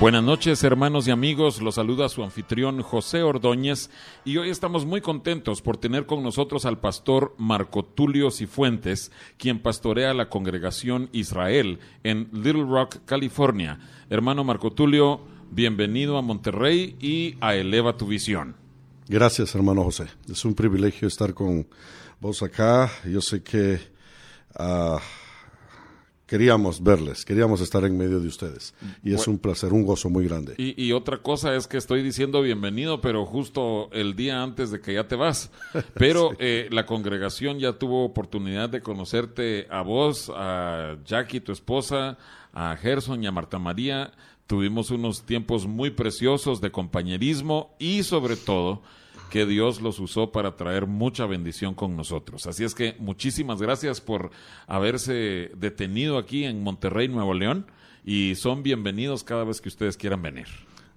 Buenas noches hermanos y amigos, los saluda su anfitrión José Ordóñez y hoy estamos muy contentos por tener con nosotros al pastor Marco Tulio Cifuentes, quien pastorea la congregación Israel en Little Rock, California. Hermano Marco Tulio, bienvenido a Monterrey y a Eleva tu Visión. Gracias hermano José, es un privilegio estar con vos acá, yo sé que... Ah, queríamos verles, queríamos estar en medio de ustedes. Y es un placer, un gozo muy grande. Y, otra cosa es que estoy diciendo bienvenido, pero justo el día antes de que ya te vas. Pero eh, la congregación ya tuvo oportunidad de conocerte a vos, a Jackie, tu esposa, a Gerson y a Marta María. Tuvimos unos tiempos muy preciosos de compañerismo y sobre todo que Dios los usó para traer mucha bendición con nosotros. Así es que muchísimas gracias por haberse detenido aquí en Monterrey, Nuevo León, y son bienvenidos cada vez que ustedes quieran venir.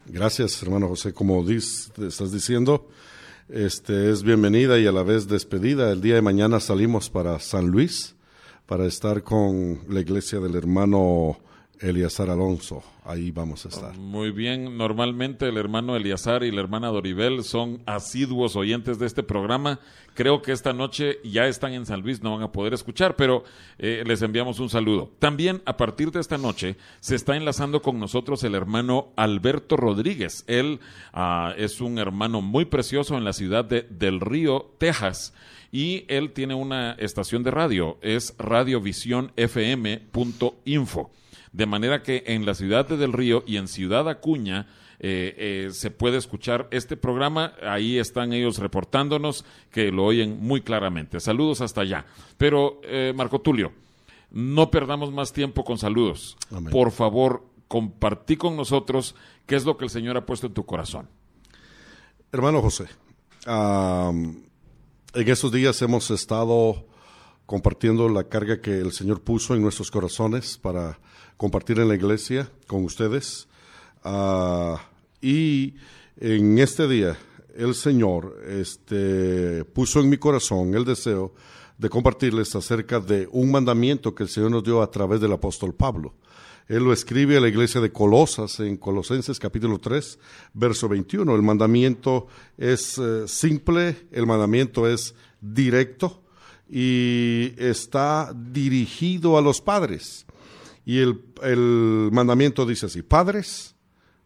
Gracias, hermano José. Como estás diciendo, este es bienvenida y a la vez despedida. El día de mañana salimos para San Luis para estar con la iglesia del hermano Eliazar Alonso. Ahí vamos a estar. Muy bien. Normalmente el hermano Eliazar y la hermana Doribel son asiduos oyentes de este programa. Creo que esta noche ya están en San Luis, no van a poder escuchar, pero eh, les enviamos un saludo. También a partir de esta noche se está enlazando con nosotros el hermano Alberto Rodríguez. Él ah, es un hermano muy precioso en la ciudad de Del Río, Texas y él tiene una estación de radio, es radiovisiónfm.info. De manera que en la ciudad de Del Río y en Ciudad Acuña eh, eh, se puede escuchar este programa. Ahí están ellos reportándonos que lo oyen muy claramente. Saludos hasta allá. Pero, eh, Marco Tulio, no perdamos más tiempo con saludos. Por favor, compartí con nosotros qué es lo que el Señor ha puesto en tu corazón. Hermano José, en estos días hemos estado compartiendo la carga que el Señor puso en nuestros corazones para compartir en la iglesia con ustedes. Ah, y en este día el Señor este, puso en mi corazón el deseo de compartirles acerca de un mandamiento que el Señor nos dio a través del apóstol Pablo. Él lo escribe a la iglesia de Colosas en Colosenses capítulo 3, verso 21. El mandamiento es eh, simple, el mandamiento es directo y está dirigido a los padres. Y el, mandamiento dice así, padres,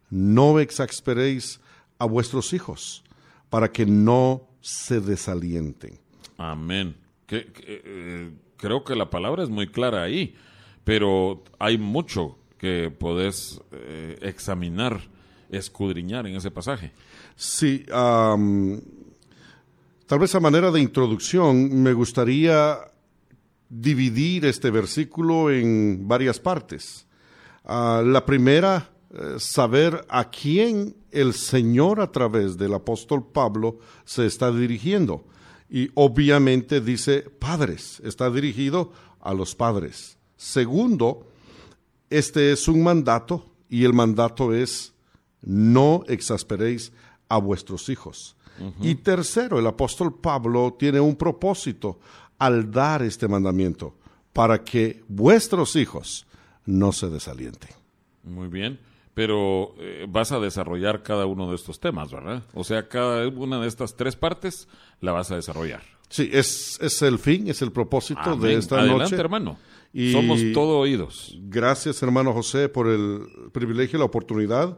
no exasperéis a vuestros hijos para que no se desalienten. Amén. Eh, creo que la palabra es muy clara ahí, pero hay mucho que podés eh, examinar, escudriñar en ese pasaje. Sí, tal vez a manera de introducción me gustaría dividir este versículo en varias partes. Ah, la primera, eh, saber a quién el Señor a través del apóstol Pablo se está dirigiendo. Y obviamente dice padres, está dirigido a los padres. Segundo, este es un mandato y el mandato es no exasperéis a vuestros hijos. Y tercero, el apóstol Pablo tiene un propósito al dar este mandamiento, para que vuestros hijos no se desalienten. Muy bien, pero eh, vas a desarrollar cada uno de estos temas, ¿verdad? O sea, cada una de estas tres partes la vas a desarrollar. Sí, es, es el fin, es el propósito de esta Adelante, noche. hermano. Somos todo oídos. Gracias, hermano José, por el privilegio y la oportunidad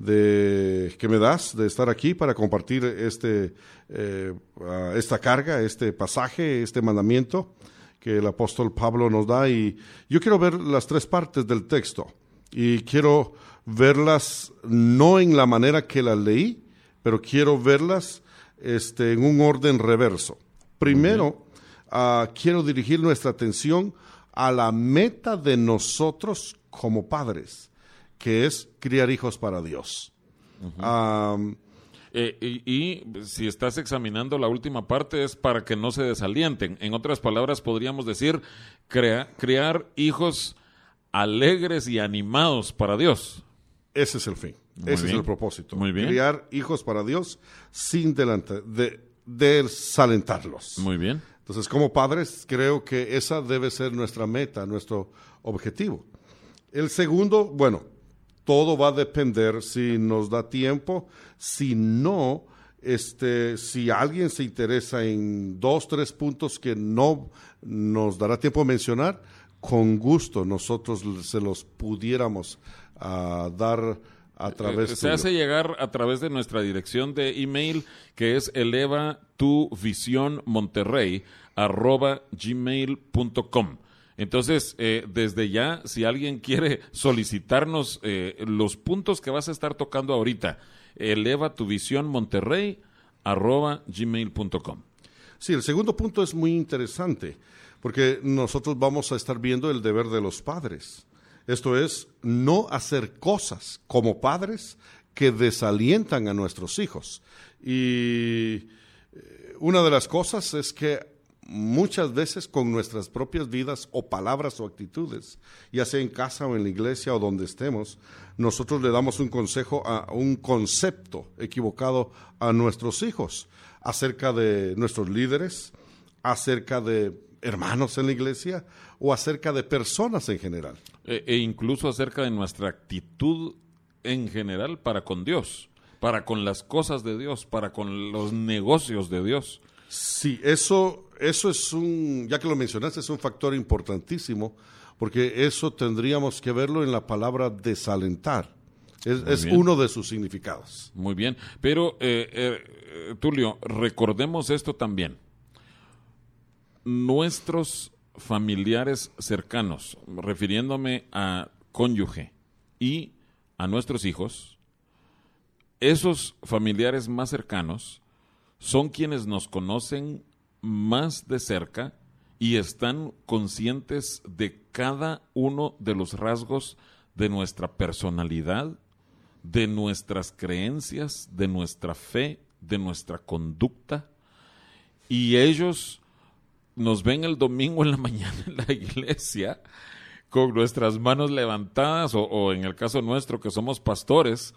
de, que me das de estar aquí para compartir este, eh, esta carga, este pasaje, este mandamiento que el apóstol Pablo nos da. Y yo quiero ver las tres partes del texto y quiero verlas no en la manera que las leí, pero quiero verlas este, en un orden reverso. Primero, uh, quiero dirigir nuestra atención a la meta de nosotros como padres, que es criar hijos para Dios. Um, Eh, y, y si estás examinando la última parte es para que no se desalienten. En otras palabras, podríamos decir crea- crear hijos alegres y animados para Dios. ese es el fin, Muy ese bien. es el propósito. Muy bien. Criar hijos para Dios sin delante, de, desalentarlos. Muy bien. Entonces, como padres, creo que esa debe ser nuestra meta, nuestro objetivo. El segundo, bueno, todo va a depender si nos da tiempo, si no, este, si alguien se interesa en dos, tres puntos que no nos dará tiempo de mencionar, con gusto nosotros se los pudiéramos ah, dar a través Eh, se hace llegar a través de nuestra dirección de email que es eleva tu visión monterrey arroba gmail.com. Entonces, eh, desde ya, si alguien quiere solicitarnos eh, los puntos que vas a estar tocando ahorita, eleva tu visión monterrey arroba gmail.com. Sí, el segundo punto es muy interesante, porque nosotros vamos a estar viendo el deber de los padres. Esto es, no hacer cosas como padres que desalientan a nuestros hijos. Y eh, una de las cosas es que muchas veces con nuestras propias vidas o palabras o actitudes, ya sea en casa o en la iglesia o donde estemos, nosotros le damos un consejo a un concepto equivocado a nuestros hijos acerca de nuestros líderes, acerca de hermanos en la iglesia o acerca de personas en general. E, e incluso acerca de nuestra actitud en general para con Dios, para con las cosas de Dios, para con los negocios de Dios. Sí, eso, eso es un, ya que lo mencionaste, es un factor importantísimo, porque eso tendríamos que verlo en la palabra desalentar. Es, uno de sus significados. Muy bien, pero eh, eh, Tulio, recordemos esto también. Nuestros familiares cercanos, refiriéndome a cónyuge y a nuestros hijos, esos familiares más cercanos son quienes nos conocen más de cerca y están conscientes de cada uno de los rasgos de nuestra personalidad, de nuestras creencias, de nuestra fe, de nuestra conducta. Y ellos nos ven el domingo en la mañana en la iglesia con nuestras manos levantadas o, o en el caso nuestro que somos pastores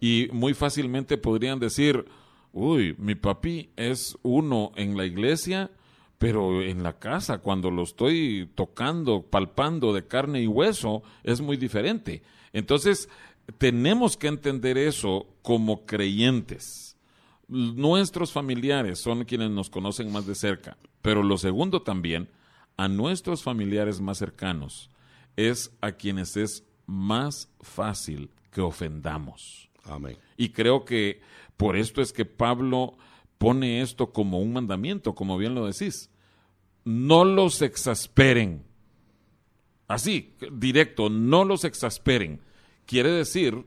y muy fácilmente podrían decir, uy, mi papi es uno en la iglesia, pero en la casa, cuando lo estoy tocando, palpando de carne y hueso, es muy diferente. Entonces, tenemos que entender eso como creyentes. Nuestros familiares son quienes nos conocen más de cerca, pero lo segundo también, a nuestros familiares más cercanos es a quienes es más fácil que ofendamos. Amén. Y creo que por esto es que Pablo pone esto como un mandamiento, como bien lo decís. No los exasperen. Así, directo, no los exasperen. Quiere decir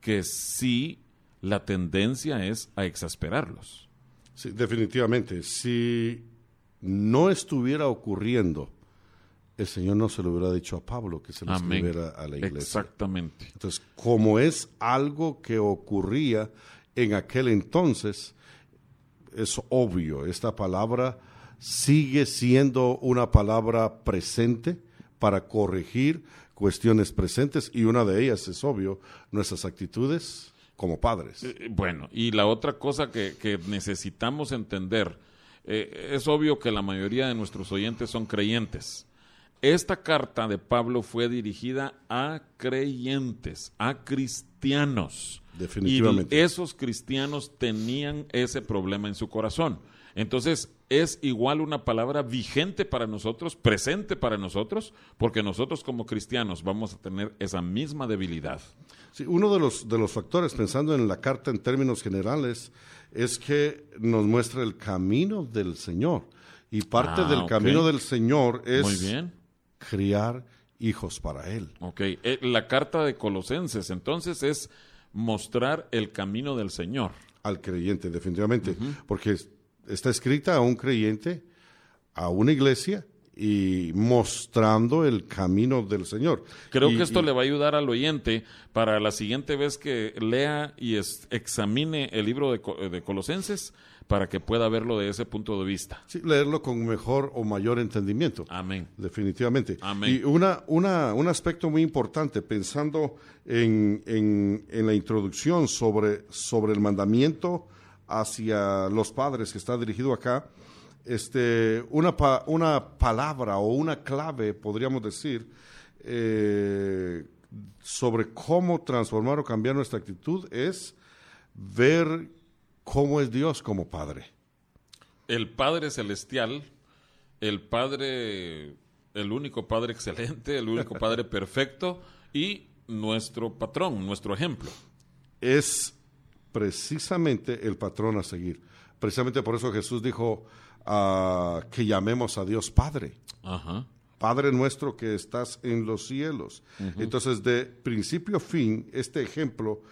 que sí la tendencia es a exasperarlos. Sí, definitivamente. Si no estuviera ocurriendo, el Señor no se lo hubiera dicho a Pablo que se lo Amén. escribiera a la iglesia. Exactamente. Entonces, como es algo que ocurría en aquel entonces, es obvio, esta palabra sigue siendo una palabra presente para corregir cuestiones presentes y una de ellas es obvio, nuestras actitudes. como padres. Eh, bueno, y la otra cosa que, que necesitamos entender, eh, es obvio que la mayoría de nuestros oyentes son creyentes. Esta carta de Pablo fue dirigida a creyentes, a cristianos. Definitivamente. Y esos cristianos tenían ese problema en su corazón. Entonces, es igual una palabra vigente para nosotros, presente para nosotros, porque nosotros como cristianos vamos a tener esa misma debilidad. Sí, uno de los, de los factores, pensando en la carta en términos generales, es que nos muestra el camino del Señor. Y parte Ah, del camino del Señor es Muy bien. Criar hijos para Él. Ok, eh, la carta de Colosenses entonces es mostrar el camino del Señor. al creyente, definitivamente, porque es- está escrita a un creyente, a una iglesia y mostrando el camino del Señor. Creo Y- que esto y- le va a ayudar al oyente para la siguiente vez que lea y es- examine el libro de, de Colosenses para que pueda verlo de ese punto de vista. sí, leerlo con mejor o mayor entendimiento. Amén. Definitivamente. Amén. Y una, una, un aspecto muy importante, pensando en, en- en la introducción sobre, sobre el mandamiento hacia los padres que está dirigido acá, este, una, pa- una palabra o una clave, podríamos decir, eh, sobre cómo transformar o cambiar nuestra actitud es ver cómo es Dios como Padre. El Padre Celestial, el Padre, el único Padre excelente, el único Padre perfecto y nuestro patrón, nuestro ejemplo. es precisamente el patrón a seguir. Precisamente por eso Jesús dijo que llamemos a Dios Padre. Ajá. Padre nuestro que estás en los cielos. Entonces, de principio a fin, este ejemplo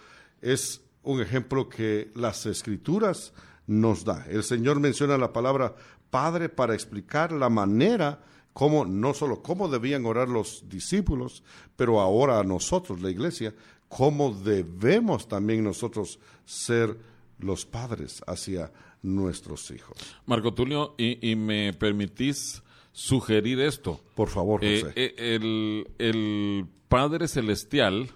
es un ejemplo que las escrituras nos da. El Señor menciona la palabra Padre para explicar la manera cómo, no solo cómo debían orar los discípulos, pero ahora a nosotros, la iglesia, cómo debemos también nosotros ser los padres hacia nuestros hijos. Marco Tulio, y, y me permitís sugerir esto. Por favor, Eh, José. eh, el, el Padre Celestial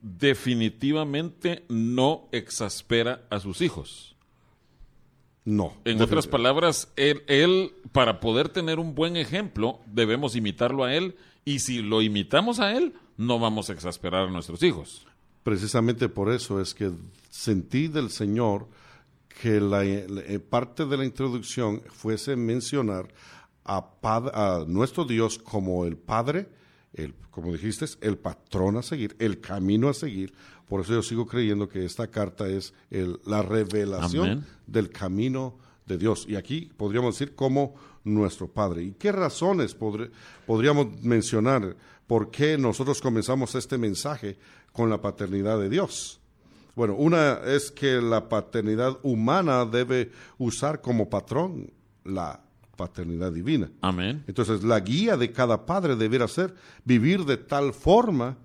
definitivamente no exaspera a sus hijos. no. En otras palabras, él, él, para poder tener un buen ejemplo, debemos imitarlo a él, y si lo imitamos a él, no vamos a exasperar a nuestros hijos. Precisamente por eso es que sentí del Señor que la, la- eh, parte de la introducción fuese mencionar a, pad- a nuestro Dios como el Padre, el, como dijiste, el patrón a seguir, el camino a seguir. Por eso yo sigo creyendo que esta carta es el- la revelación Amén. del camino de Dios. Y aquí podríamos decir como nuestro Padre. ¿Y qué razones podríamos mencionar por qué nosotros comenzamos este mensaje con la paternidad de Dios? Bueno, una es que la paternidad humana debe usar como patrón la paternidad divina. Amén. Entonces, la guía de cada padre debiera ser vivir de tal forma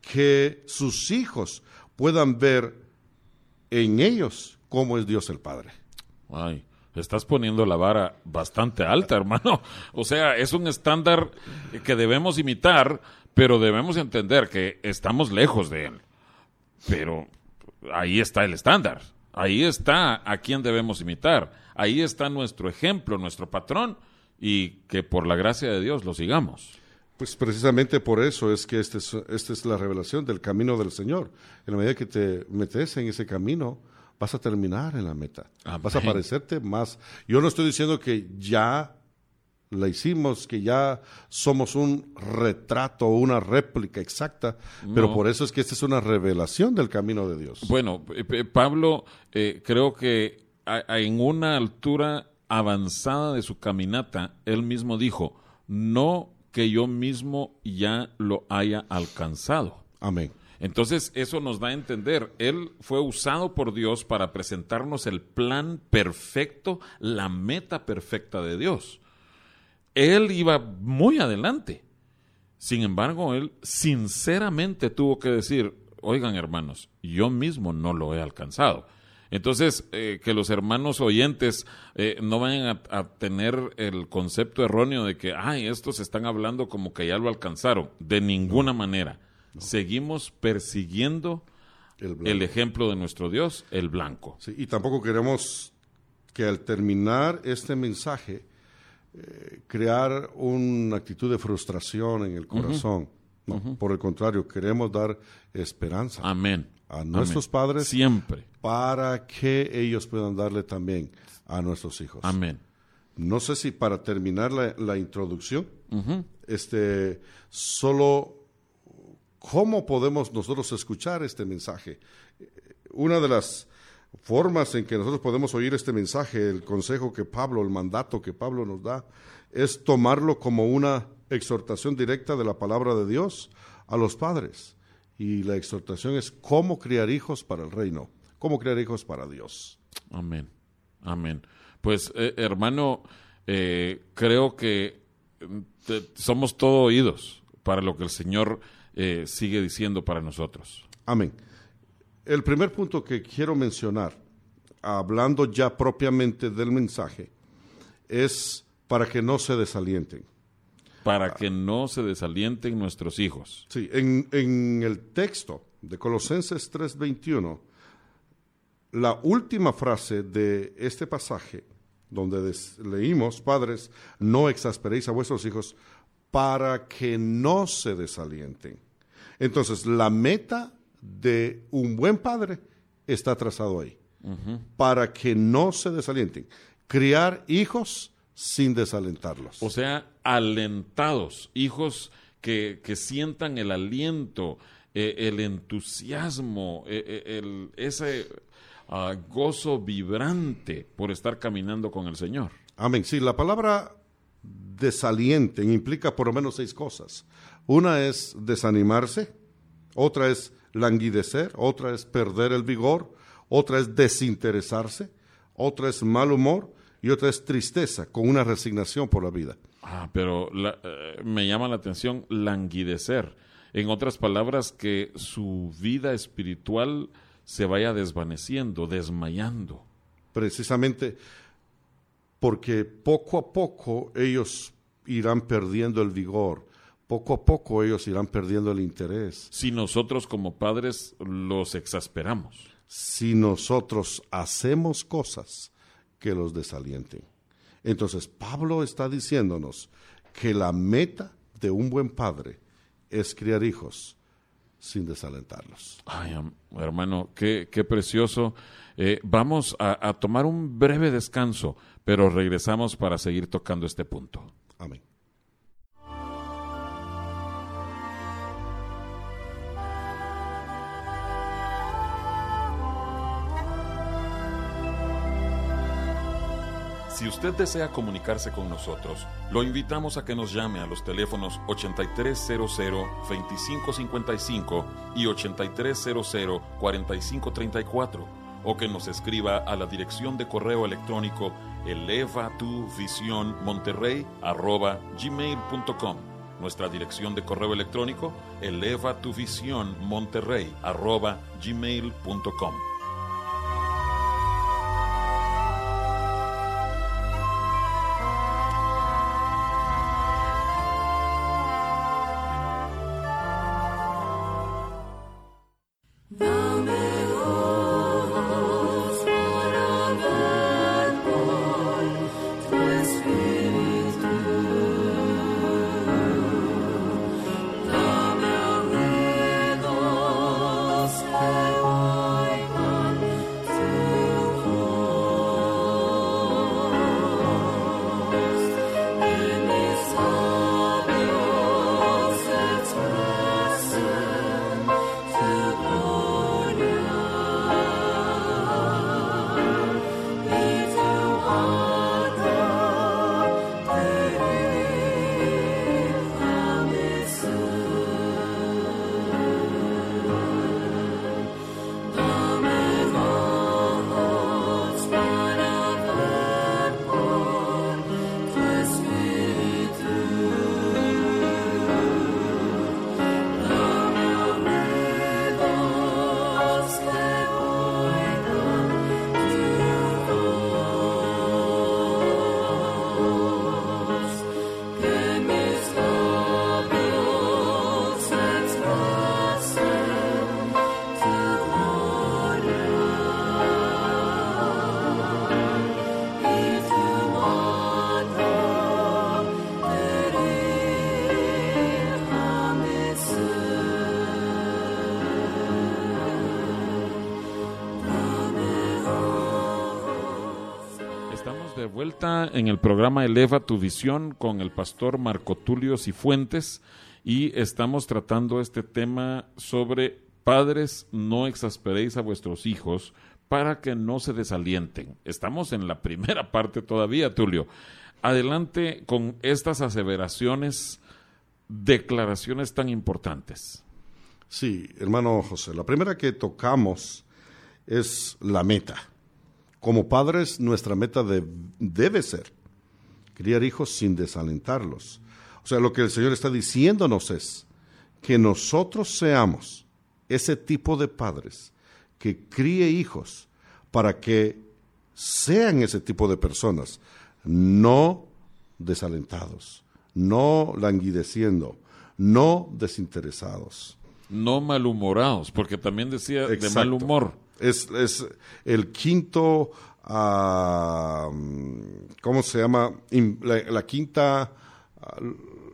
que sus hijos puedan ver en ellos cómo es Dios el Padre. Ay, estás poniendo la vara bastante alta, hermano. O sea, es un estándar que debemos imitar, pero debemos entender que estamos lejos de él. Pero ahí está el estándar. Ahí está a quién debemos imitar. Ahí está nuestro ejemplo, nuestro patrón, y que por la gracia de Dios lo sigamos. Pues precisamente por eso es que este es- esta es la revelación del camino del Señor. En la medida que te metes en ese camino, vas a terminar en la meta. Amén. Vas a parecerte más. Yo no estoy diciendo que ya la hicimos, que ya somos un retrato una réplica exacta, pero por eso es que esta es una revelación del camino de Dios. Bueno, eh, eh, Pablo eh, creo que a- a- en una altura avanzada de su caminata, él mismo dijo, no que yo mismo ya lo haya alcanzado. Amén. Entonces eso nos da a entender, él fue usado por Dios para presentarnos el plan perfecto, la meta perfecta de Dios. Él iba muy adelante. Sin embargo, él sinceramente tuvo que decir, oigan hermanos, yo mismo no lo he alcanzado. Entonces, eh, que los hermanos oyentes eh, no vayan a, a tener el concepto erróneo de que, ay, estos están hablando como que ya lo alcanzaron. De ninguna manera. Seguimos persiguiendo El ejemplo de nuestro Dios, el blanco. Sí, y tampoco queremos que al terminar este mensaje eh, crear una actitud de frustración en el corazón. No, por el contrario, queremos dar esperanza Amén. a nuestros Amén. padres Siempre. para que ellos puedan darle también a nuestros hijos. Amén. No sé si para terminar la, la introducción, este, solo cómo podemos nosotros escuchar este mensaje. Una de las formas en que nosotros podemos oír este mensaje, el consejo que Pablo, el mandato que Pablo nos da, es tomarlo como una exhortación directa de la palabra de Dios a los padres. Y la exhortación es cómo criar hijos para el reino, cómo criar hijos para Dios. Amén. Amén. Pues, eh, hermano, eh, creo que mm, te- somos todo oídos para lo que el Señor eh, sigue diciendo para nosotros. Amén. El primer punto que quiero mencionar, hablando ya propiamente del mensaje, es para que no se desalienten. Para que no se desalienten nuestros hijos. Sí, en, en el texto de Colosenses 3:21, la última frase de este pasaje, donde leímos, padres, no exasperéis a vuestros hijos para que no se desalienten. Entonces, la meta de un buen padre está trazado ahí, para que no se desalienten. Criar hijos sin desalentarlos. O sea, alentados, hijos que, que sientan el aliento, eh, el entusiasmo, eh, eh, el- ese ah, gozo vibrante por estar caminando con el Señor. Amén. Sí, la palabra desalienten implica por lo menos seis cosas. Una es desanimarse, otra es languidecer, otra es perder el vigor, otra es desinteresarse, otra es mal humor y otra es tristeza con una resignación por la vida. Ah, pero la- eh, me llama la atención languidecer. En otras palabras, que su vida espiritual se vaya desvaneciendo, desmayando. Precisamente porque poco a poco ellos irán perdiendo el vigor, poco a poco ellos irán perdiendo el interés. Si nosotros como padres los exasperamos. si nosotros hacemos cosas que los desalienten. Entonces, Pablo está diciéndonos que la meta de un buen padre es criar hijos sin desalentarlos. Ay, hermano, qué, qué precioso. Eh, vamos a, a tomar un breve descanso, pero regresamos para seguir tocando este punto. Amén. Si usted desea comunicarse con nosotros, lo invitamos a que nos llame a los teléfonos 8300-2555 y 8300-4534 o que nos escriba a la dirección de correo electrónico elevatuvisionmonterrey@gmail.com. Nuestra dirección de correo electrónico elevatuvisionmonterrey@gmail.com. Dame oídos que en el programa Eleva tu visión con el pastor Marco Tulio Cifuentes y estamos tratando este tema sobre padres no exasperéis a vuestros hijos para que no se desalienten. Estamos en la primera parte todavía, Tulio. Adelante con estas aseveraciones, declaraciones tan importantes. Sí, hermano José, la primera que tocamos es la meta. Como padres, nuestra meta debe ser criar hijos sin desalentarlos. O sea, lo que el Señor está diciéndonos es que nosotros seamos ese tipo de padres que críe hijos para que sean ese tipo de personas, no desalentados, no languideciendo, no desinteresados. No malhumorados, porque también decía de mal humor. Es, el quinto, uh, ¿cómo se llama? La, quinta,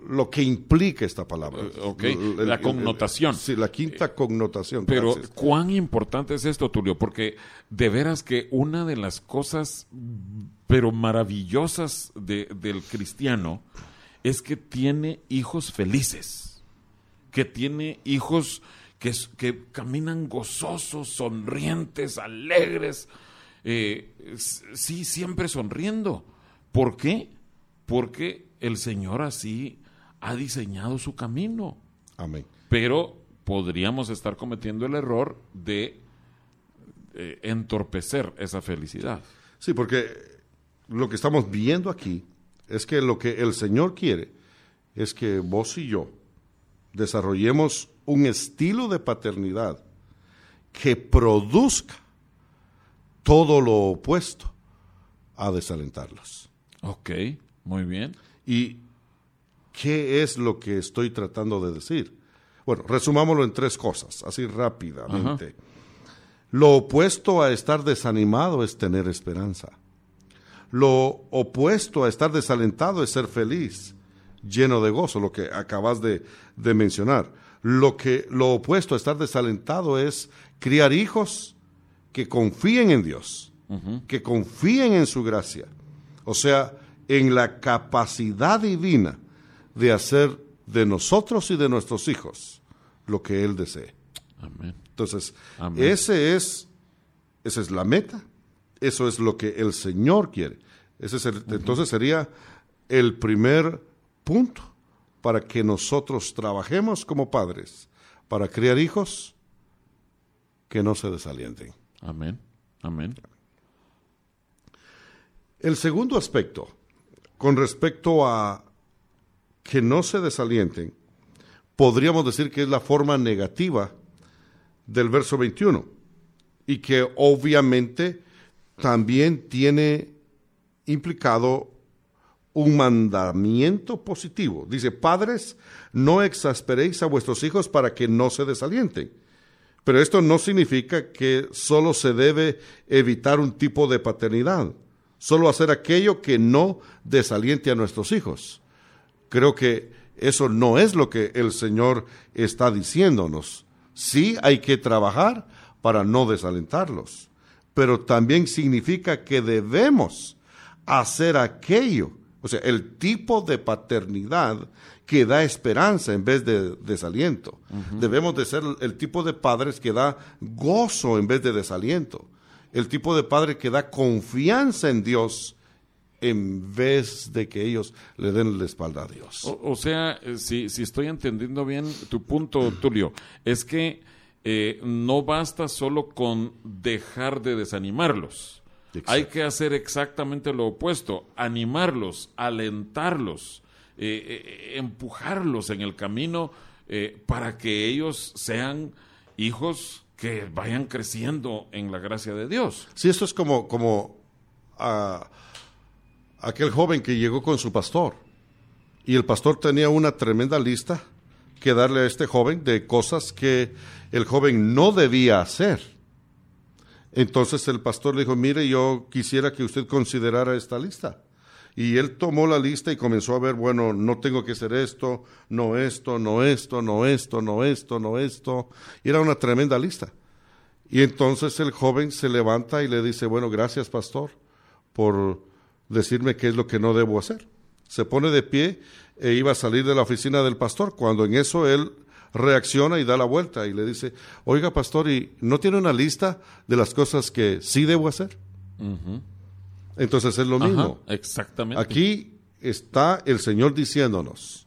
lo que implica esta palabra. Eh, la connotación. sí, la quinta connotación. Pero cuán importante es esto, Tulio, porque de veras que una de las cosas, pero maravillosas del cristiano, es que tiene hijos felices, que tiene hijos que, que caminan gozosos, sonrientes, alegres, eh, sí, siempre sonriendo. ¿Por qué? Porque el Señor así ha diseñado su camino. Amén. Pero podríamos estar cometiendo el error de eh, entorpecer esa felicidad. Sí, porque lo que estamos viendo aquí es que lo que el Señor quiere es que vos y yo desarrollemos un estilo de paternidad que produzca todo lo opuesto a desalentarlos. Ok, muy bien. ¿Y qué es lo que estoy tratando de decir? Bueno, resumámoslo en tres cosas, así rápidamente. Lo opuesto a estar desanimado es tener esperanza. Lo opuesto a estar desalentado es ser feliz, lleno de gozo, lo que acabas de, de mencionar. Lo, que, lo opuesto a estar desalentado es criar hijos que confíen en Dios, que confíen en su gracia, o sea, en la capacidad divina de hacer de nosotros y de nuestros hijos lo que Él desee. Entonces, ese es, esa es la meta, eso es lo que el Señor quiere. Ese es Entonces sería el primer punto para que nosotros trabajemos como padres para criar hijos que no se desalienten. Amén. Amén. El segundo aspecto, con respecto a que no se desalienten, podríamos decir que es la forma negativa del verso 21 y que obviamente también tiene implicado un mandamiento positivo. Dice, padres, no exasperéis a vuestros hijos para que no se desalienten. Pero esto no significa que solo se debe evitar un tipo de paternidad, solo hacer aquello que no desaliente a nuestros hijos. Creo que eso no es lo que el Señor está diciéndonos. Sí hay que trabajar para no desalentarlos, pero también significa que debemos hacer aquello o sea, el tipo de paternidad que da esperanza en vez de desaliento. Debemos de ser el tipo de padres que da gozo en vez de desaliento. El tipo de padre que da confianza en Dios en vez de que ellos le den la espalda a Dios. O, sea, eh, si, si, estoy entendiendo bien tu punto, Tulio, es que eh, no basta solo con dejar de desanimarlos hay que hacer exactamente lo opuesto, animarlos, alentarlos, eh, eh, empujarlos en el camino eh, para que ellos sean hijos que vayan creciendo en la gracia de Dios. Sí, esto es como, como aquel joven que llegó con su pastor y el pastor tenía una tremenda lista que darle a este joven de cosas que el joven no debía hacer entonces el pastor le dijo, mire, yo quisiera que usted considerara esta lista. Y él tomó la lista y comenzó a ver, bueno, no tengo que hacer esto, no esto, no esto, no esto, no esto, no esto. Era una tremenda lista. Y entonces el joven se levanta y le dice, bueno, gracias pastor por decirme qué es lo que no debo hacer. Se pone de pie e iba a salir de la oficina del pastor, cuando en eso él reacciona y da la vuelta y le dice, oiga pastor, ¿y no tiene una lista de las cosas que sí debo hacer? Entonces es lo mismo. exactamente. Aquí está el Señor diciéndonos,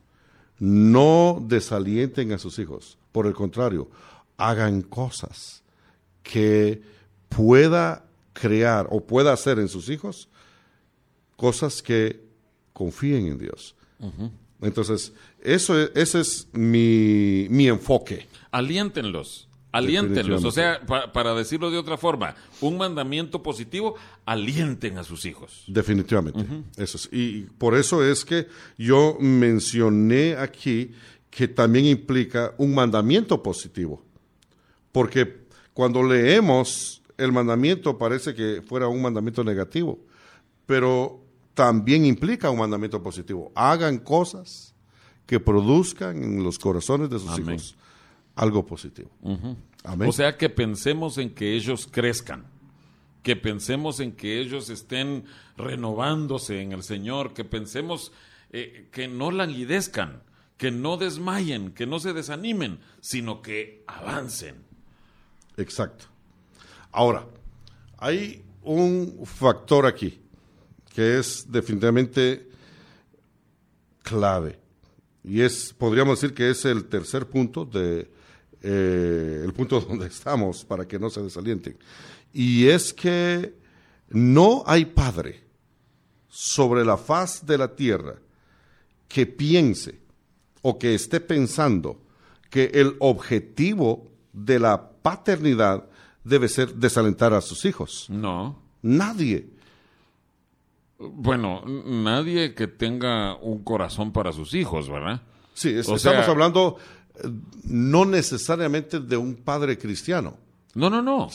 no desalienten a sus hijos, por el contrario, hagan cosas que pueda crear o pueda hacer en sus hijos cosas que confíen en Dios. Entonces, eso es, ese es mi, mi enfoque. Aliéntenlos. Aliéntenlos, o sea, para decirlo de otra forma, un mandamiento positivo, alienten a sus hijos. Definitivamente, eso es. Y por eso es que yo mencioné aquí que también implica un mandamiento positivo, porque cuando leemos el mandamiento parece que fuera un mandamiento negativo, pero también implica un mandamiento positivo. Hagan cosas que produzcan en los corazones de sus hijos algo positivo. O sea, que pensemos en que ellos crezcan, que pensemos en que ellos estén renovándose en el Señor, que pensemos eh, que no languidezcan, que no desmayen, que no se desanimen, sino que avancen. Exacto. Ahora, hay un factor aquí que es definitivamente clave. Y es, podríamos decir que es el tercer punto de eh, el punto donde estamos para que no se desalienten. Y es que no hay padre sobre la faz de la tierra que piense o que esté pensando que el objetivo de la paternidad debe ser desalentar a sus hijos. No. Nadie. Bueno, nadie que tenga un corazón para sus hijos, ¿verdad? Sí, estamos hablando no necesariamente de un padre cristiano. No, no, no.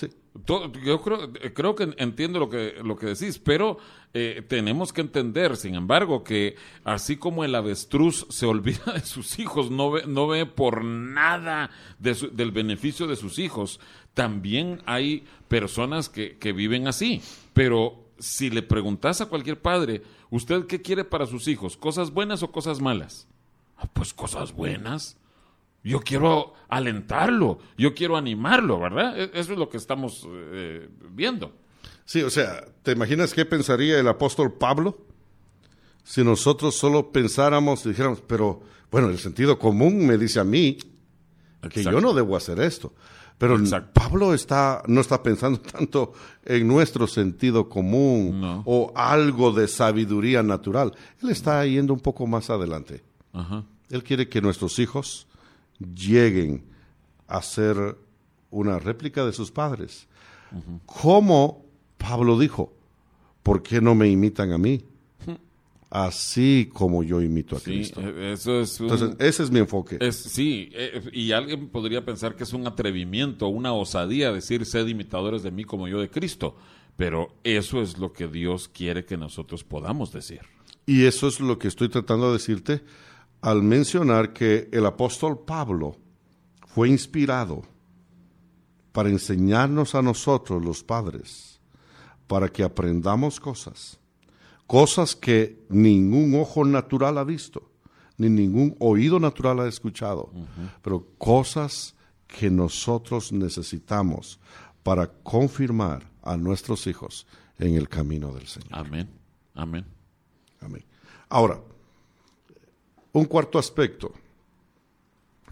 yo creo, creo que entiendo lo que, lo que decís, pero eh, tenemos que entender, sin embargo, que así como el avestruz se olvida de sus hijos, no ve, no ve por nada del beneficio de sus hijos, también hay personas que, que viven así. Pero si le preguntas a cualquier padre, ¿usted qué quiere para sus hijos? ¿Cosas buenas o cosas malas? Ah, pues cosas buenas. Yo quiero alentarlo, yo quiero animarlo, ¿verdad? E-, eso es lo que estamos eh, viendo. Sí, o sea, ¿te imaginas qué pensaría el apóstol Pablo si nosotros solo pensáramos y dijéramos, pero bueno, el sentido común me dice a mí que yo no debo hacer esto? Pero Pablo está, no está pensando tanto en nuestro sentido común o algo de sabiduría natural. Él está yendo un poco más adelante. Él quiere que nuestros hijos lleguen a ser una réplica de sus padres. Como Pablo dijo, ¿por qué no me imitan a mí? Así como yo imito a Cristo. Eh, eso es Entonces, ese es mi enfoque. Es, sí, eh, y alguien podría pensar que es un atrevimiento, una osadía decir, sed imitadores de mí como yo de Cristo. Pero eso es lo que Dios quiere que nosotros podamos decir. Y eso es lo que estoy tratando de decirte al mencionar que el apóstol Pablo fue inspirado para enseñarnos a nosotros los padres, para que aprendamos cosas, cosas que ningún ojo natural ha visto, ni ningún oído natural ha escuchado, pero cosas que nosotros necesitamos para confirmar a nuestros hijos en el camino del Señor. Amén. Amén. Amén. Ahora, un cuarto aspecto.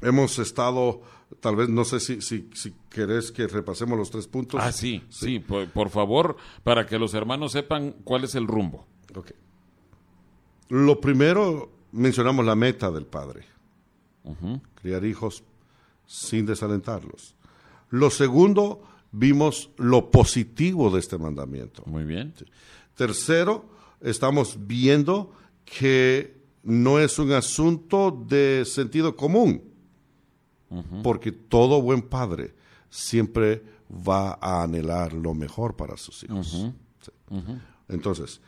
Hemos estado, tal vez, no sé si, si, si querés que repasemos los tres puntos. Ah, sí, sí, por, favor, para que los hermanos sepan cuál es el rumbo. Okay. Lo primero, mencionamos la meta del Padre. Criar hijos sin desalentarlos. Lo segundo, vimos lo positivo de este mandamiento. Muy bien. Tercero, estamos viendo que no es un asunto de sentido común, porque todo buen padre siempre va a anhelar lo mejor para sus hijos. Entonces,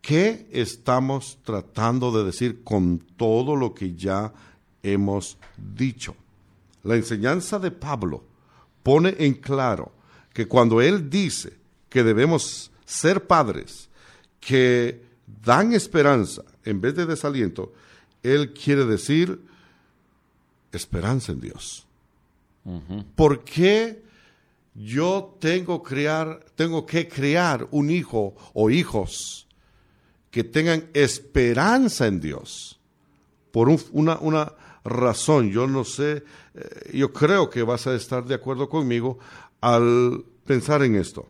¿qué estamos tratando de decir con todo lo que ya hemos dicho? La enseñanza de Pablo pone en claro que cuando él dice que debemos ser padres, que dan esperanza en vez de desaliento, él quiere decir esperanza en Dios. ¿Por qué yo tengo, crear, tengo que crear un hijo o hijos que tengan esperanza en Dios? Por una, razón, yo no sé, eh, yo creo que vas a estar de acuerdo conmigo al pensar en esto.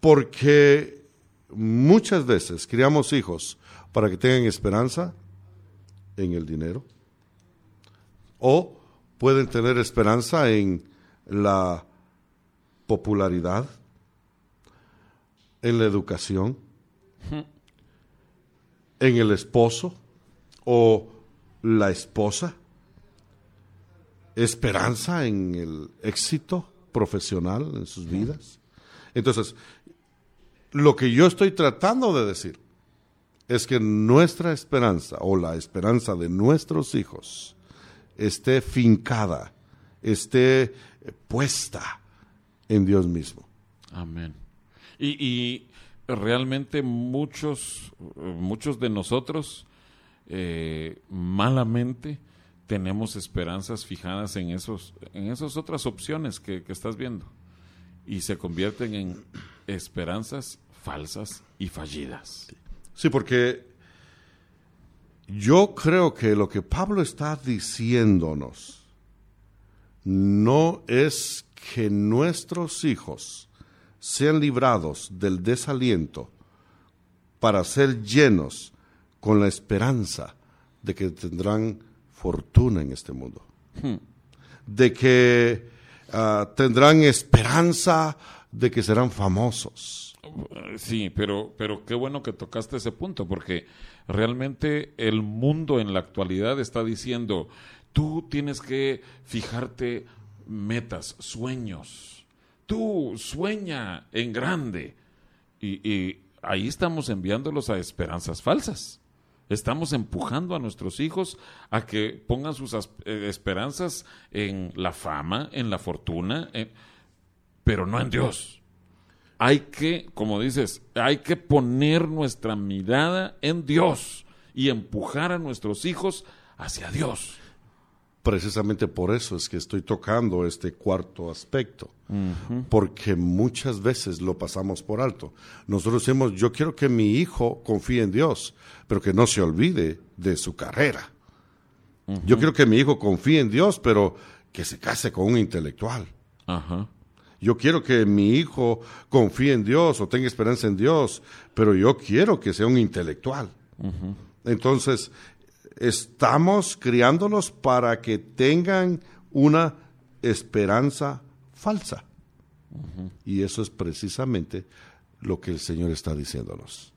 Porque muchas veces criamos hijos para que tengan esperanza en el dinero o pueden tener esperanza en la popularidad, en la educación, en el esposo o la esposa, esperanza en el éxito profesional en sus vidas. Entonces, lo que yo estoy tratando de decir es que nuestra esperanza o la esperanza de nuestros hijos esté fincada, esté puesta en Dios mismo. Amén. Y, realmente muchos, muchos de nosotros eh, malamente tenemos esperanzas fijadas en esos, en esas otras opciones que, que estás viendo y se convierten en esperanzas falsas y fallidas. Sí, porque yo creo que lo que Pablo está diciéndonos no es que nuestros hijos sean librados del desaliento para ser llenos con la esperanza de que tendrán fortuna en este mundo, hmm. de que ah, tendrán esperanza de que serán famosos. Sí, pero, pero qué bueno que tocaste ese punto, porque realmente el mundo en la actualidad está diciendo, tú tienes que fijarte metas, sueños, tú sueña en grande. y ahí estamos enviándolos a esperanzas falsas. Estamos empujando a nuestros hijos a que pongan sus eh, esperanzas en la fama, en la fortuna, pero no en Dios. Hay que, como dices, hay que poner nuestra mirada en Dios y empujar a nuestros hijos hacia Dios. Precisamente por eso es que estoy tocando este cuarto aspecto, porque muchas veces lo pasamos por alto. Nosotros decimos, yo quiero que mi hijo confíe en Dios, pero que no se olvide de su carrera. Yo quiero que mi hijo confíe en Dios, pero que se case con un intelectual. Yo quiero que mi hijo confíe en Dios o tenga esperanza en Dios, pero yo quiero que sea un intelectual. Entonces, estamos criándolos para que tengan una esperanza falsa. Y eso es precisamente lo que el Señor está diciéndonos.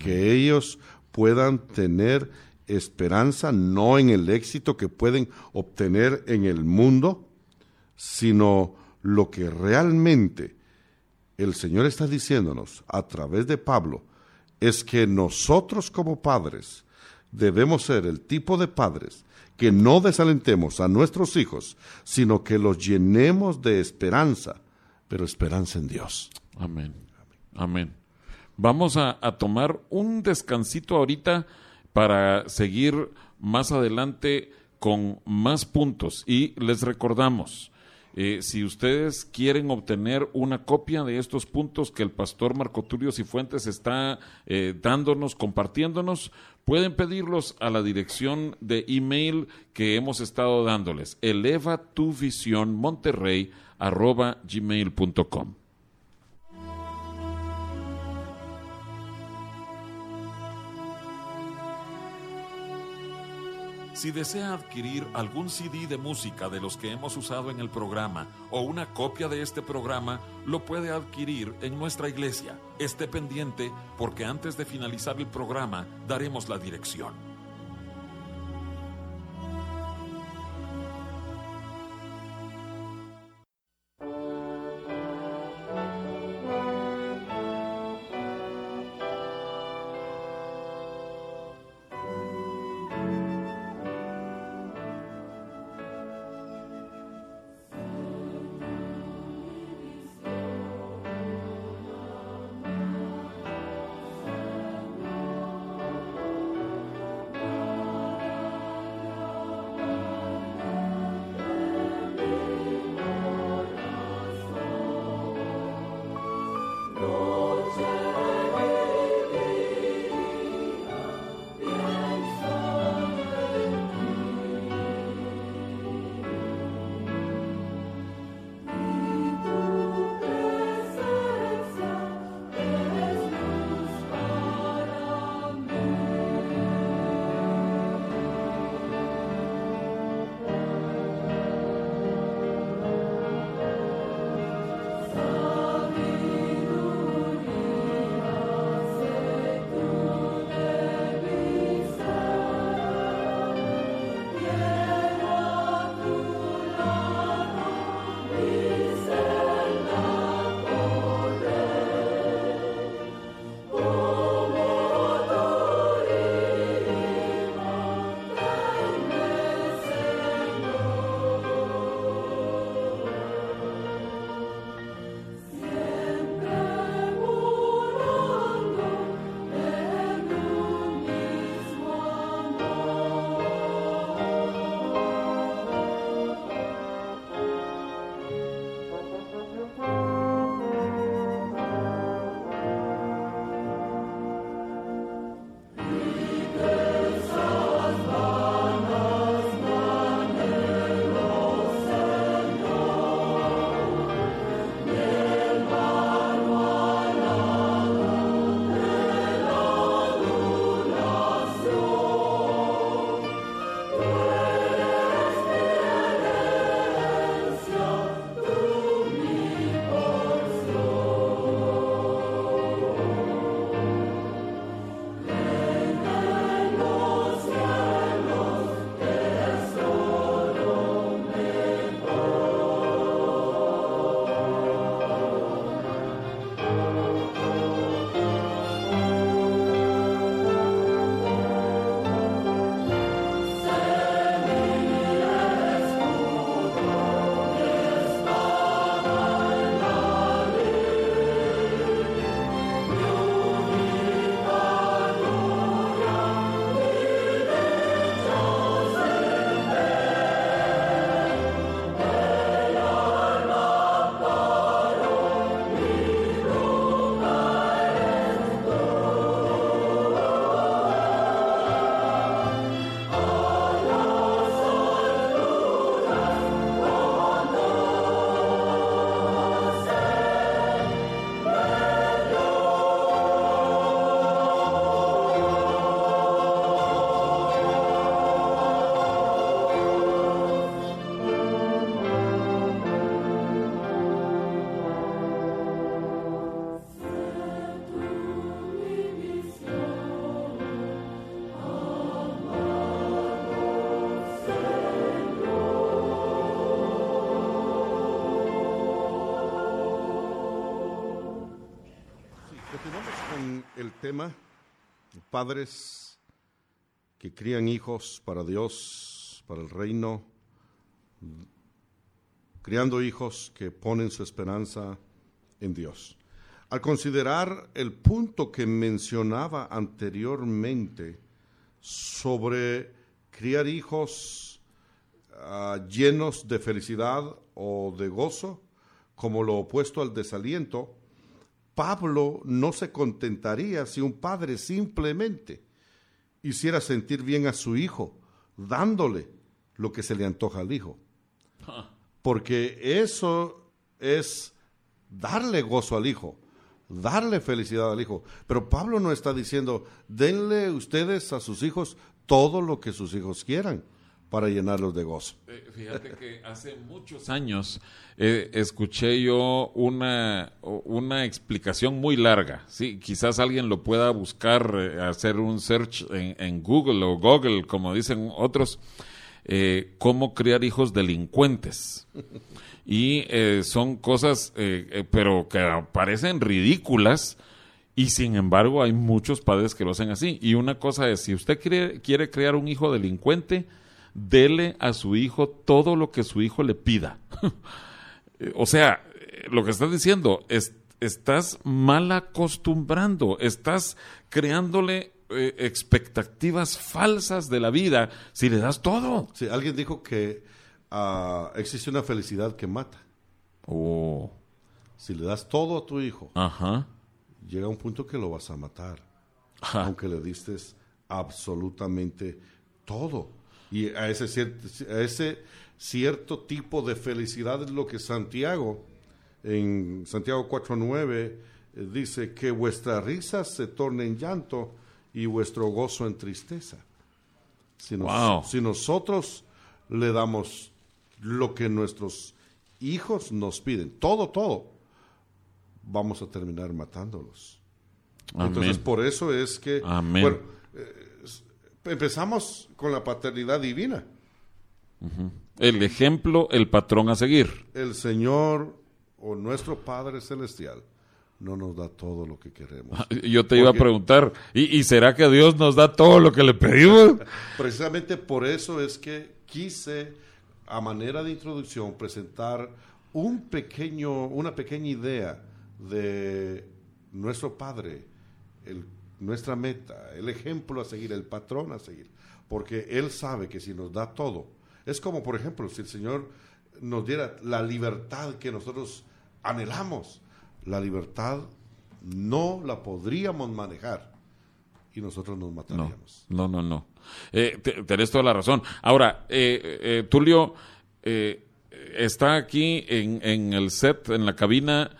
Que ellos puedan tener esperanza no en el éxito que pueden obtener en el mundo, sino lo que realmente el Señor está diciéndonos a través de Pablo es que nosotros como padres debemos ser el tipo de padres que no desalentemos a nuestros hijos, sino que los llenemos de esperanza, pero esperanza en Dios. Amén. Amén. Vamos a, tomar un descansito ahorita para seguir más adelante con más puntos. Y les recordamos, eh, si ustedes quieren obtener una copia de estos puntos que el pastor Marco Tulio Cifuentes está eh, dándonos, compartiéndonos, pueden pedirlos a la dirección de email que hemos estado dándoles, eleva tu visión monterrey gmail.com. Si desea adquirir algún CD de música de los que hemos usado en el programa o una copia de este programa, lo puede adquirir en nuestra iglesia. Esté pendiente porque antes de finalizar el programa daremos la dirección. Padres que crían hijos para Dios, para el reino, criando hijos que ponen su esperanza en Dios. Al considerar el punto que mencionaba anteriormente sobre criar hijos uh, llenos de felicidad o de gozo, como lo opuesto al desaliento, Pablo no se contentaría si un padre simplemente hiciera sentir bien a su hijo, dándole lo que se le antoja al hijo. Porque eso es darle gozo al hijo, darle felicidad al hijo. Pero Pablo no está diciendo, denle ustedes a sus hijos todo lo que sus hijos quieran para llenarlos de gozo. Eh, fíjate que hace muchos años eh, escuché yo una, una explicación muy larga. Sí, quizás alguien lo pueda buscar, eh, hacer un search en, Google o Google, como dicen otros, cómo criar hijos delincuentes. Y son cosas, pero que parecen ridículas. Y sin embargo hay muchos padres que lo hacen así. Y una cosa es, si usted quiere, quiere crear un hijo delincuente, dele a su hijo todo lo que su hijo le pida. o sea, lo que estás diciendo, es, estás mal acostumbrando, estás creándole eh, expectativas falsas de la vida si le das todo. Sí, alguien dijo que ah, existe una felicidad que mata. Oh. Si le das todo a tu hijo, Ajá. llega un punto que lo vas a matar. Aunque le diste absolutamente todo. Y a ese, cierto, a ese cierto tipo de felicidad es lo que Santiago, en Santiago 4.9, eh, dice que vuestra risa se torne en llanto y vuestro gozo en tristeza. Si, si nosotros le damos lo que nuestros hijos nos piden, todo, todo, vamos a terminar matándolos. Entonces, por eso es que, Amén. Eh, empezamos con la paternidad divina. El ejemplo, el patrón a seguir. El Señor o nuestro Padre Celestial no nos da todo lo que queremos. Yo te iba a preguntar, ¿y, será que Dios nos da todo lo que le pedimos? Precisamente por eso es que quise, a manera de introducción, presentar un pequeño, una pequeña idea de nuestro Padre, el nuestra meta, el ejemplo a seguir, el patrón a seguir, porque Él sabe que si nos da todo, es como por ejemplo si el Señor nos diera la libertad que nosotros anhelamos, la libertad no la podríamos manejar y nosotros nos mataríamos. No, no, no. Eh, tenés toda la razón. Ahora, eh, eh, Tulio, está aquí en, en, el set, en la cabina,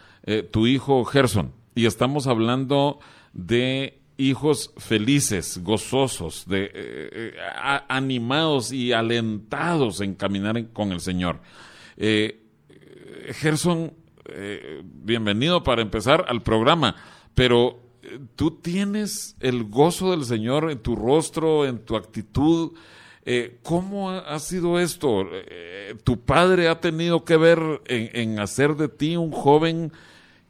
tu hijo Gerson, y estamos hablando de hijos felices, gozosos, eh, eh, animados y alentados en caminar con el Señor. Eh, Gerson, bienvenido para empezar al programa, pero tú tienes el gozo del Señor en tu rostro, en tu actitud. ¿Cómo ha sido esto? ¿Tu padre ha tenido que ver en hacer de ti un joven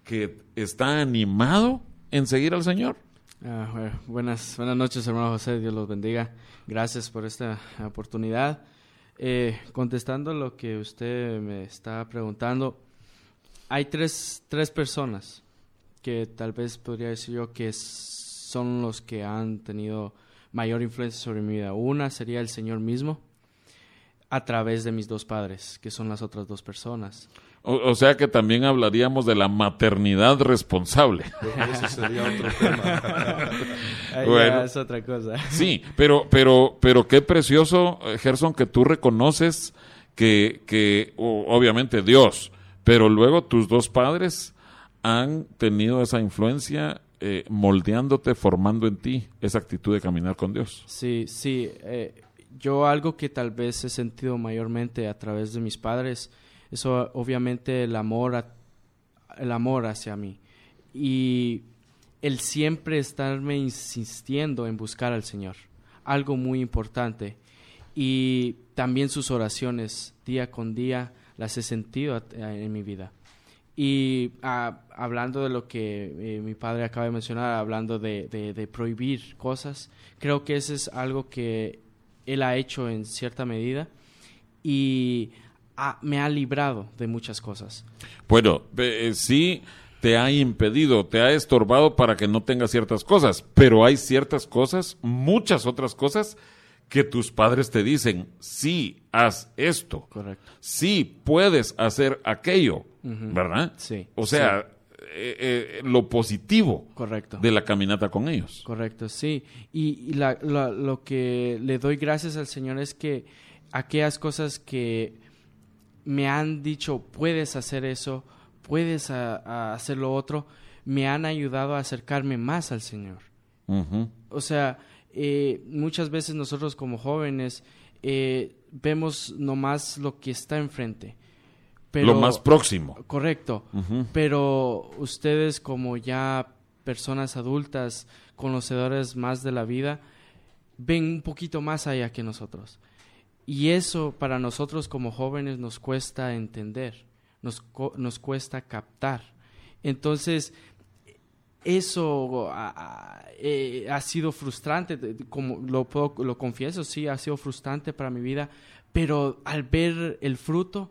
que está animado en seguir al Señor? Ah, buenas, buenas noches, hermano José. Dios los bendiga. Gracias por esta oportunidad. Eh, contestando lo que usted me está preguntando, hay tres, tres personas que tal vez podría decir yo que son los que han tenido mayor influencia sobre mi vida. Una sería el Señor mismo a través de mis dos padres, que son las otras dos personas. O, sea que también hablaríamos de la maternidad responsable. Eso sería otro tema. bueno, es otra cosa. Sí, pero, pero, pero qué precioso, eh, Gerson, que tú reconoces que, que obviamente Dios, pero luego tus dos padres han tenido esa influencia eh, moldeándote, formando en ti esa actitud de caminar con Dios. Sí, sí. Eh, yo algo que tal vez he sentido mayormente a través de mis padres eso obviamente el amor, el amor hacia mí. Y el siempre estarme insistiendo en buscar al Señor, algo muy importante. Y también sus oraciones, día con día, las he sentido en mi vida. Y ah, hablando de lo que eh, mi padre acaba de mencionar, hablando de, de- de prohibir cosas, creo que eso es algo que él ha hecho en cierta medida y ha- me ha librado de muchas cosas. Bueno, eh, sí te ha impedido, te ha estorbado para que no tengas ciertas cosas, pero hay ciertas cosas, muchas otras cosas, que tus padres te dicen, sí, haz esto, Correcto. sí, puedes hacer aquello, ¿verdad? Sí, O sea, eh, eh, lo positivo Correcto. de la caminata con ellos. Correcto, sí. Y, y la- la- lo que le doy gracias al Señor es que aquellas cosas que me han dicho, puedes hacer eso, puedes a- a hacer lo otro, me han ayudado a acercarme más al Señor. O sea, eh, muchas veces nosotros como jóvenes eh, vemos nomás lo que está enfrente. Pero, lo más próximo. Correcto. Pero ustedes como ya personas adultas, conocedores más de la vida, ven un poquito más allá que nosotros. Y eso para nosotros como jóvenes nos cuesta entender, nos, nos cuesta captar. Entonces, eso ah, ah, eh, ha sido frustrante, como lo, puedo- lo confieso, sí, ha sido frustrante para mi vida, pero al ver el fruto,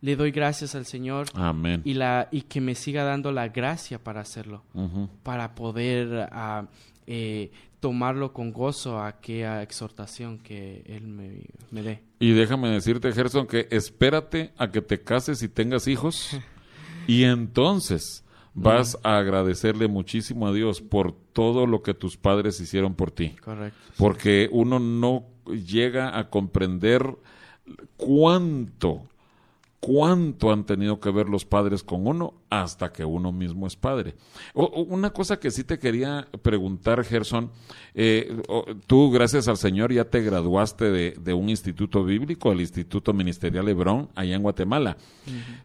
le doy gracias al Señor Amén. y, la, y que me siga dando la gracia para hacerlo, para poder ah, eh, tomarlo con gozo a aquella exhortación que Él me, me dé. Y déjame decirte, Gerson, que espérate a que te cases y tengas hijos y entonces vas a agradecerle muchísimo a Dios por todo lo que tus padres hicieron por ti. Correcto. Porque uno no llega a comprender cuánto, cuánto han tenido que ver los padres con uno hasta que uno mismo es padre. O- o una cosa que sí te quería preguntar, Gerson, eh, o- tú, gracias al Señor, ya te graduaste de, de un instituto bíblico, el Instituto Ministerial Hebrón, allá en Guatemala.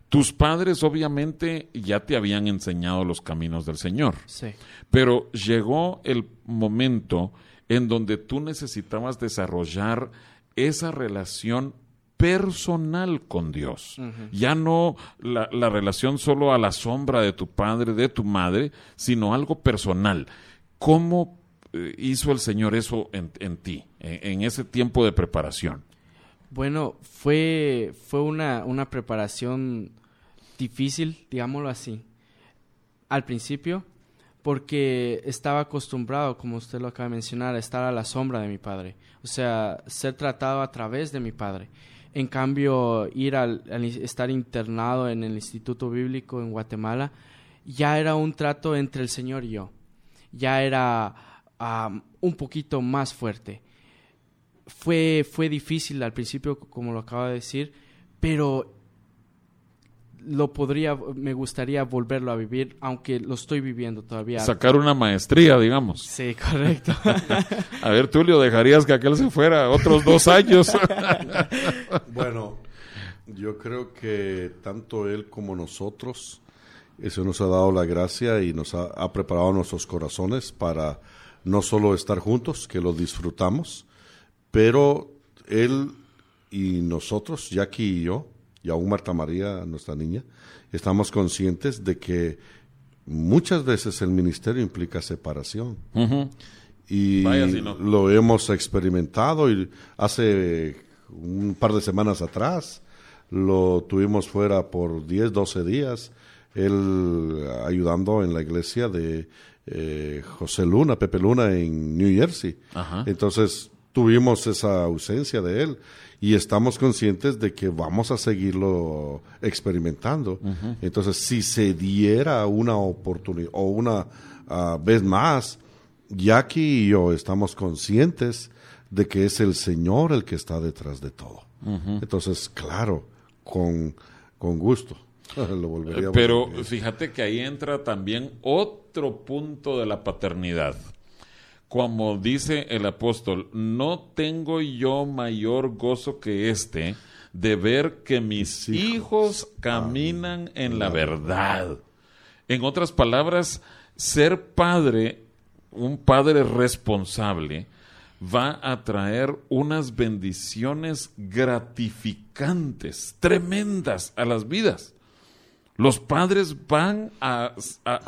Tus padres, obviamente, ya te habían enseñado los caminos del Señor. Sí, Pero llegó el momento en donde tú necesitabas desarrollar esa relación personal con Dios. Ya no la, la relación solo a la sombra de tu padre, de tu madre, sino algo personal. ¿Cómo eh, hizo el Señor eso en, en ti, en, en ese tiempo de preparación? Bueno, fue, fue una, una preparación difícil, digámoslo así, al principio, porque estaba acostumbrado, como usted lo acaba de mencionar, a estar a la sombra de mi padre, o sea, ser tratado a través de mi padre. En cambio, ir al, estar internado en el Instituto Bíblico en Guatemala, ya era un trato entre el Señor y yo, ya era un poquito más fuerte. Fue, fue difícil al principio, como lo acaba de decir, pero lo podría, me gustaría volverlo a vivir, aunque lo estoy viviendo todavía. Sacar una maestría, digamos. Sí, correcto. A ver, Tulio, ¿dejarías que aquel se fuera otros dos años? Bueno, yo creo que tanto él como nosotros, eso nos ha dado la gracia y nos ha, ha preparado nuestros corazones para no solo estar juntos, que lo disfrutamos, pero él y nosotros, Jackie y yo, y aún Marta María, nuestra niña, estamos conscientes de que muchas veces el ministerio implica separación y Vaya si no. lo hemos experimentado y hace un par de semanas atrás lo tuvimos fuera por 10, 12 días, él ayudando en la iglesia de eh, José Luna, Pepe Luna en New Jersey. Ajá. Entonces tuvimos esa ausencia de él y estamos conscientes de que vamos a seguirlo experimentando. Entonces, si se diera una oportunidad o una ah, vez más, Jackie y yo estamos conscientes de que es el Señor el que está detrás de todo. Entonces, claro, con, con gusto. Lo volvería a Pero fíjate que ahí entra también otro punto de la paternidad. Como dice el apóstol, no tengo yo mayor gozo que este de ver que mis hijos caminan en la verdad. En otras palabras, ser padre, un padre responsable, va a traer unas bendiciones gratificantes, tremendas a las vidas. Los padres van a,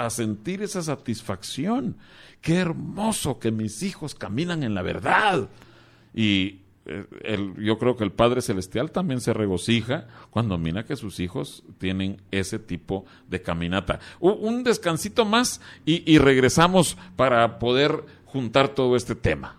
sentir esa satisfacción. Qué hermoso que mis hijos caminan en la verdad. Y eh, yo creo que el Padre Celestial también se regocija cuando mira que sus hijos tienen ese tipo de caminata. Un descansito más y regresamos para poder juntar todo este tema.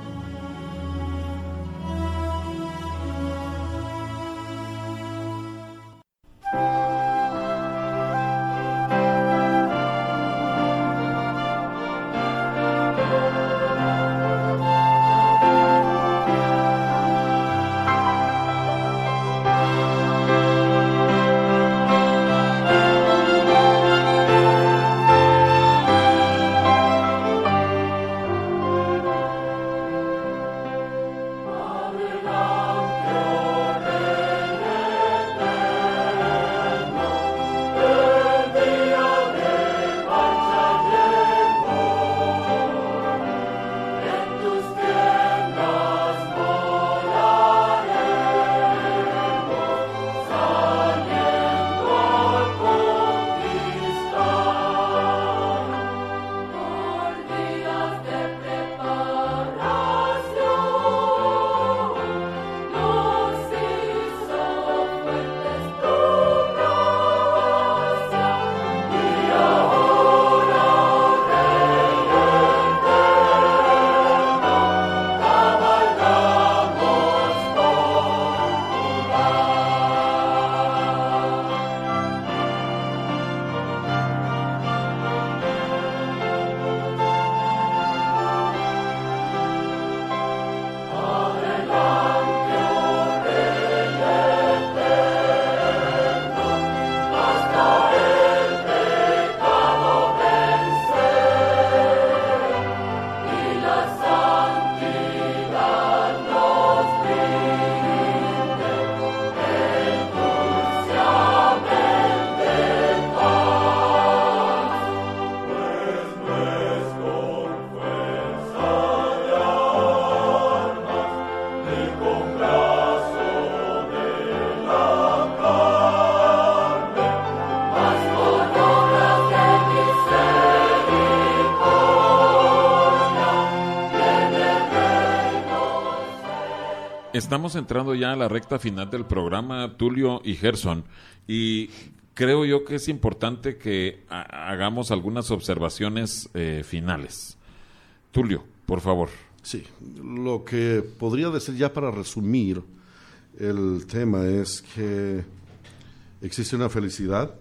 Estamos entrando ya a la recta final del programa, Tulio y Gerson, y creo yo que es importante que hagamos algunas observaciones eh, finales. Tulio, por favor. Sí, lo que podría decir ya para resumir el tema es que existe una felicidad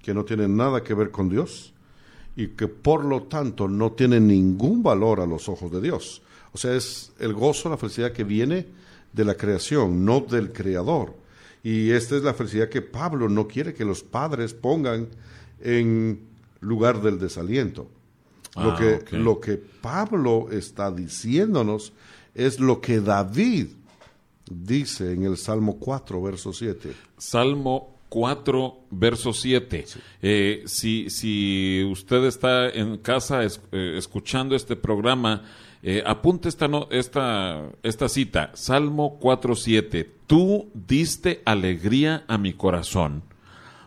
que no tiene nada que ver con Dios y que por lo tanto no tiene ningún valor a los ojos de Dios. O sea, es el gozo, la felicidad que viene de la creación, no del creador. Y esta es la felicidad que Pablo no quiere que los padres pongan en lugar del desaliento. lo, ah, que, lo que Pablo está diciéndonos es lo que David dice en el Salmo 4, verso 7. Salmo 4, verso 7. Eh, si, si usted está en casa eh, escuchando este programa, eh, apunte esta, esta, esta cita, Salmo 4.7. Tú diste alegría a mi corazón,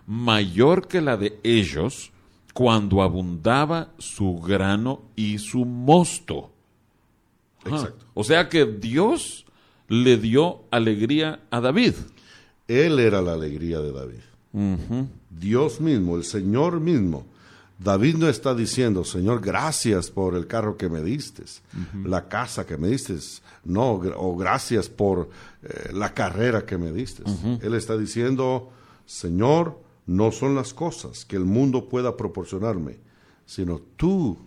mayor que la de ellos, cuando abundaba su grano y su mosto. Exacto. O sea que Dios le dio alegría a David. Él era la alegría de David. Dios mismo, el Señor mismo, David no está diciendo, Señor, gracias por el carro que me diste, la casa que me diste, no, o gracias por eh, la carrera que me diste. Él está diciendo, Señor, no son las cosas que el mundo pueda proporcionarme, sino tú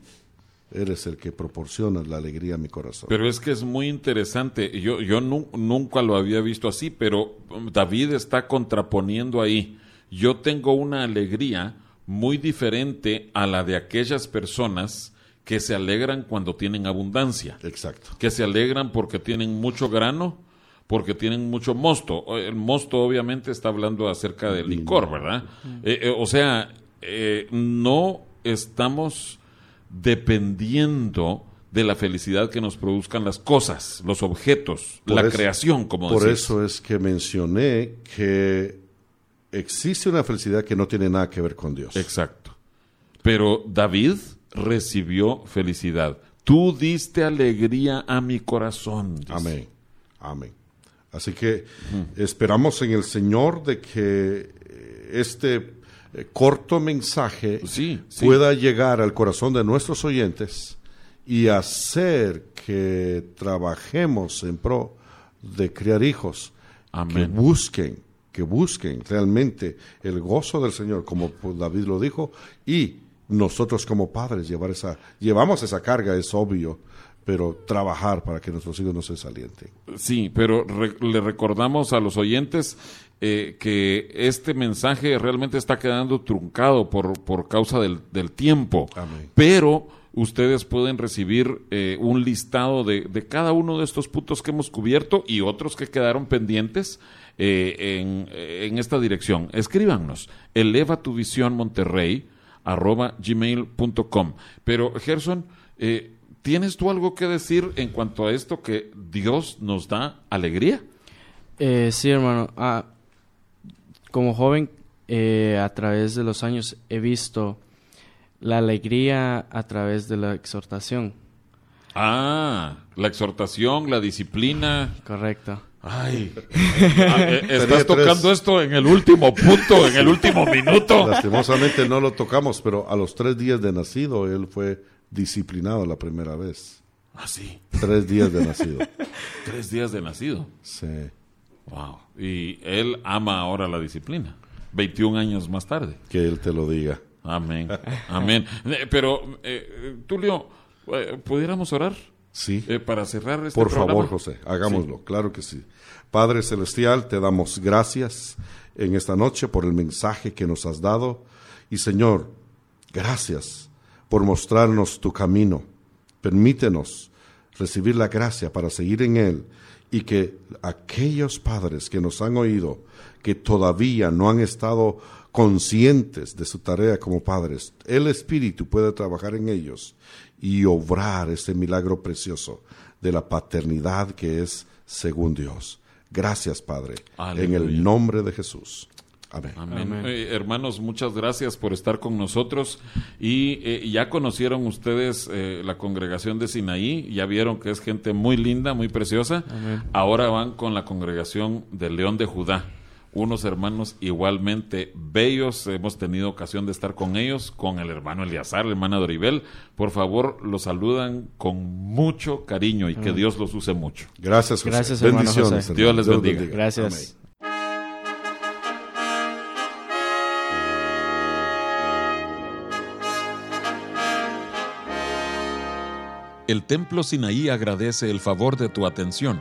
eres el que proporciona la alegría a mi corazón. Pero es que es muy interesante, yo, yo nunca lo había visto así, pero David está contraponiendo ahí, yo tengo una alegría, muy diferente a la de aquellas personas que se alegran cuando tienen abundancia, Exacto. que se alegran porque tienen mucho grano, porque tienen mucho mosto. El mosto obviamente está hablando acerca del licor, ¿verdad? Eh, eh, o sea, eh, no estamos dependiendo de la felicidad que nos produzcan las cosas, los objetos, Por la creación, como Por decís. eso es que mencioné que existe una felicidad que no tiene nada que ver con Dios. Exacto. Pero David recibió felicidad. Tú diste alegría a mi corazón. dice. Amén. Amén. Así que esperamos en el Señor de que eh, este eh, corto mensaje Sí, sí. pueda llegar al corazón de nuestros oyentes y hacer que trabajemos en pro de criar hijos que Amén. busquen, que busquen realmente el gozo del Señor, como pues, David lo dijo, y nosotros como padres llevar esa, llevamos esa carga, es obvio, pero trabajar para que nuestros hijos no se salienten. Sí, pero re- le recordamos a los oyentes eh, que este mensaje realmente está quedando truncado por, por causa del, del tiempo. Amén. Pero ustedes pueden recibir eh, un listado de, de cada uno de estos puntos que hemos cubierto y otros que quedaron pendientes eh, en, en esta dirección. Escríbanos, eleva tu visión Monterrey arroba gmail.com. Pero Gerson, eh, ¿tienes tú algo que decir en cuanto a esto que Dios nos da alegría? Eh, sí, hermano. Ah, como joven, eh, a través de los años he visto la alegría a través de la exhortación. Ah, la exhortación, la disciplina. Correcto. Ay, ah, eh, estás tocando esto en el último punto, en el último minuto. Lastimosamente no lo tocamos, pero a los tres días de nacido él fue disciplinado la primera vez. Ah, sí, Tres días de nacido. tres días de nacido. Sí. Wow. Y él ama ahora la disciplina. 21 años más tarde. Que él te lo diga. Amén. Amén. Eh, Pero, eh, Tulio, eh, ¿pudiéramos orar Sí. eh, para cerrar este Por programa? favor, José, hagámoslo, claro que sí. Padre Celestial, te damos gracias en esta noche por el mensaje que nos has dado. Y Señor, gracias por mostrarnos tu camino. Permítenos recibir la gracia para seguir en él y que aquellos padres que nos han oído, que todavía no han estado conscientes de su tarea como padres, el Espíritu puede trabajar en ellos y obrar ese milagro precioso de la paternidad que es según Dios. Gracias, Padre, en el nombre de Jesús. Amén. Amén. Amén. Eh, hermanos, muchas gracias por estar con nosotros. Y eh, ya conocieron ustedes eh, la congregación de Sinaí, ya vieron que es gente muy linda, muy preciosa. Amén. Ahora van con la congregación del León de Judá. Unos hermanos igualmente bellos, hemos tenido ocasión de estar con ellos, con el hermano Eliazar, la hermana Doribel. Por favor, los saludan con mucho cariño y que Dios los use mucho. Gracias, José. Gracias, hermano Bendiciones. José. Dios les bendiga. Gracias. Amén. El Templo Sinaí agradece el favor de tu atención.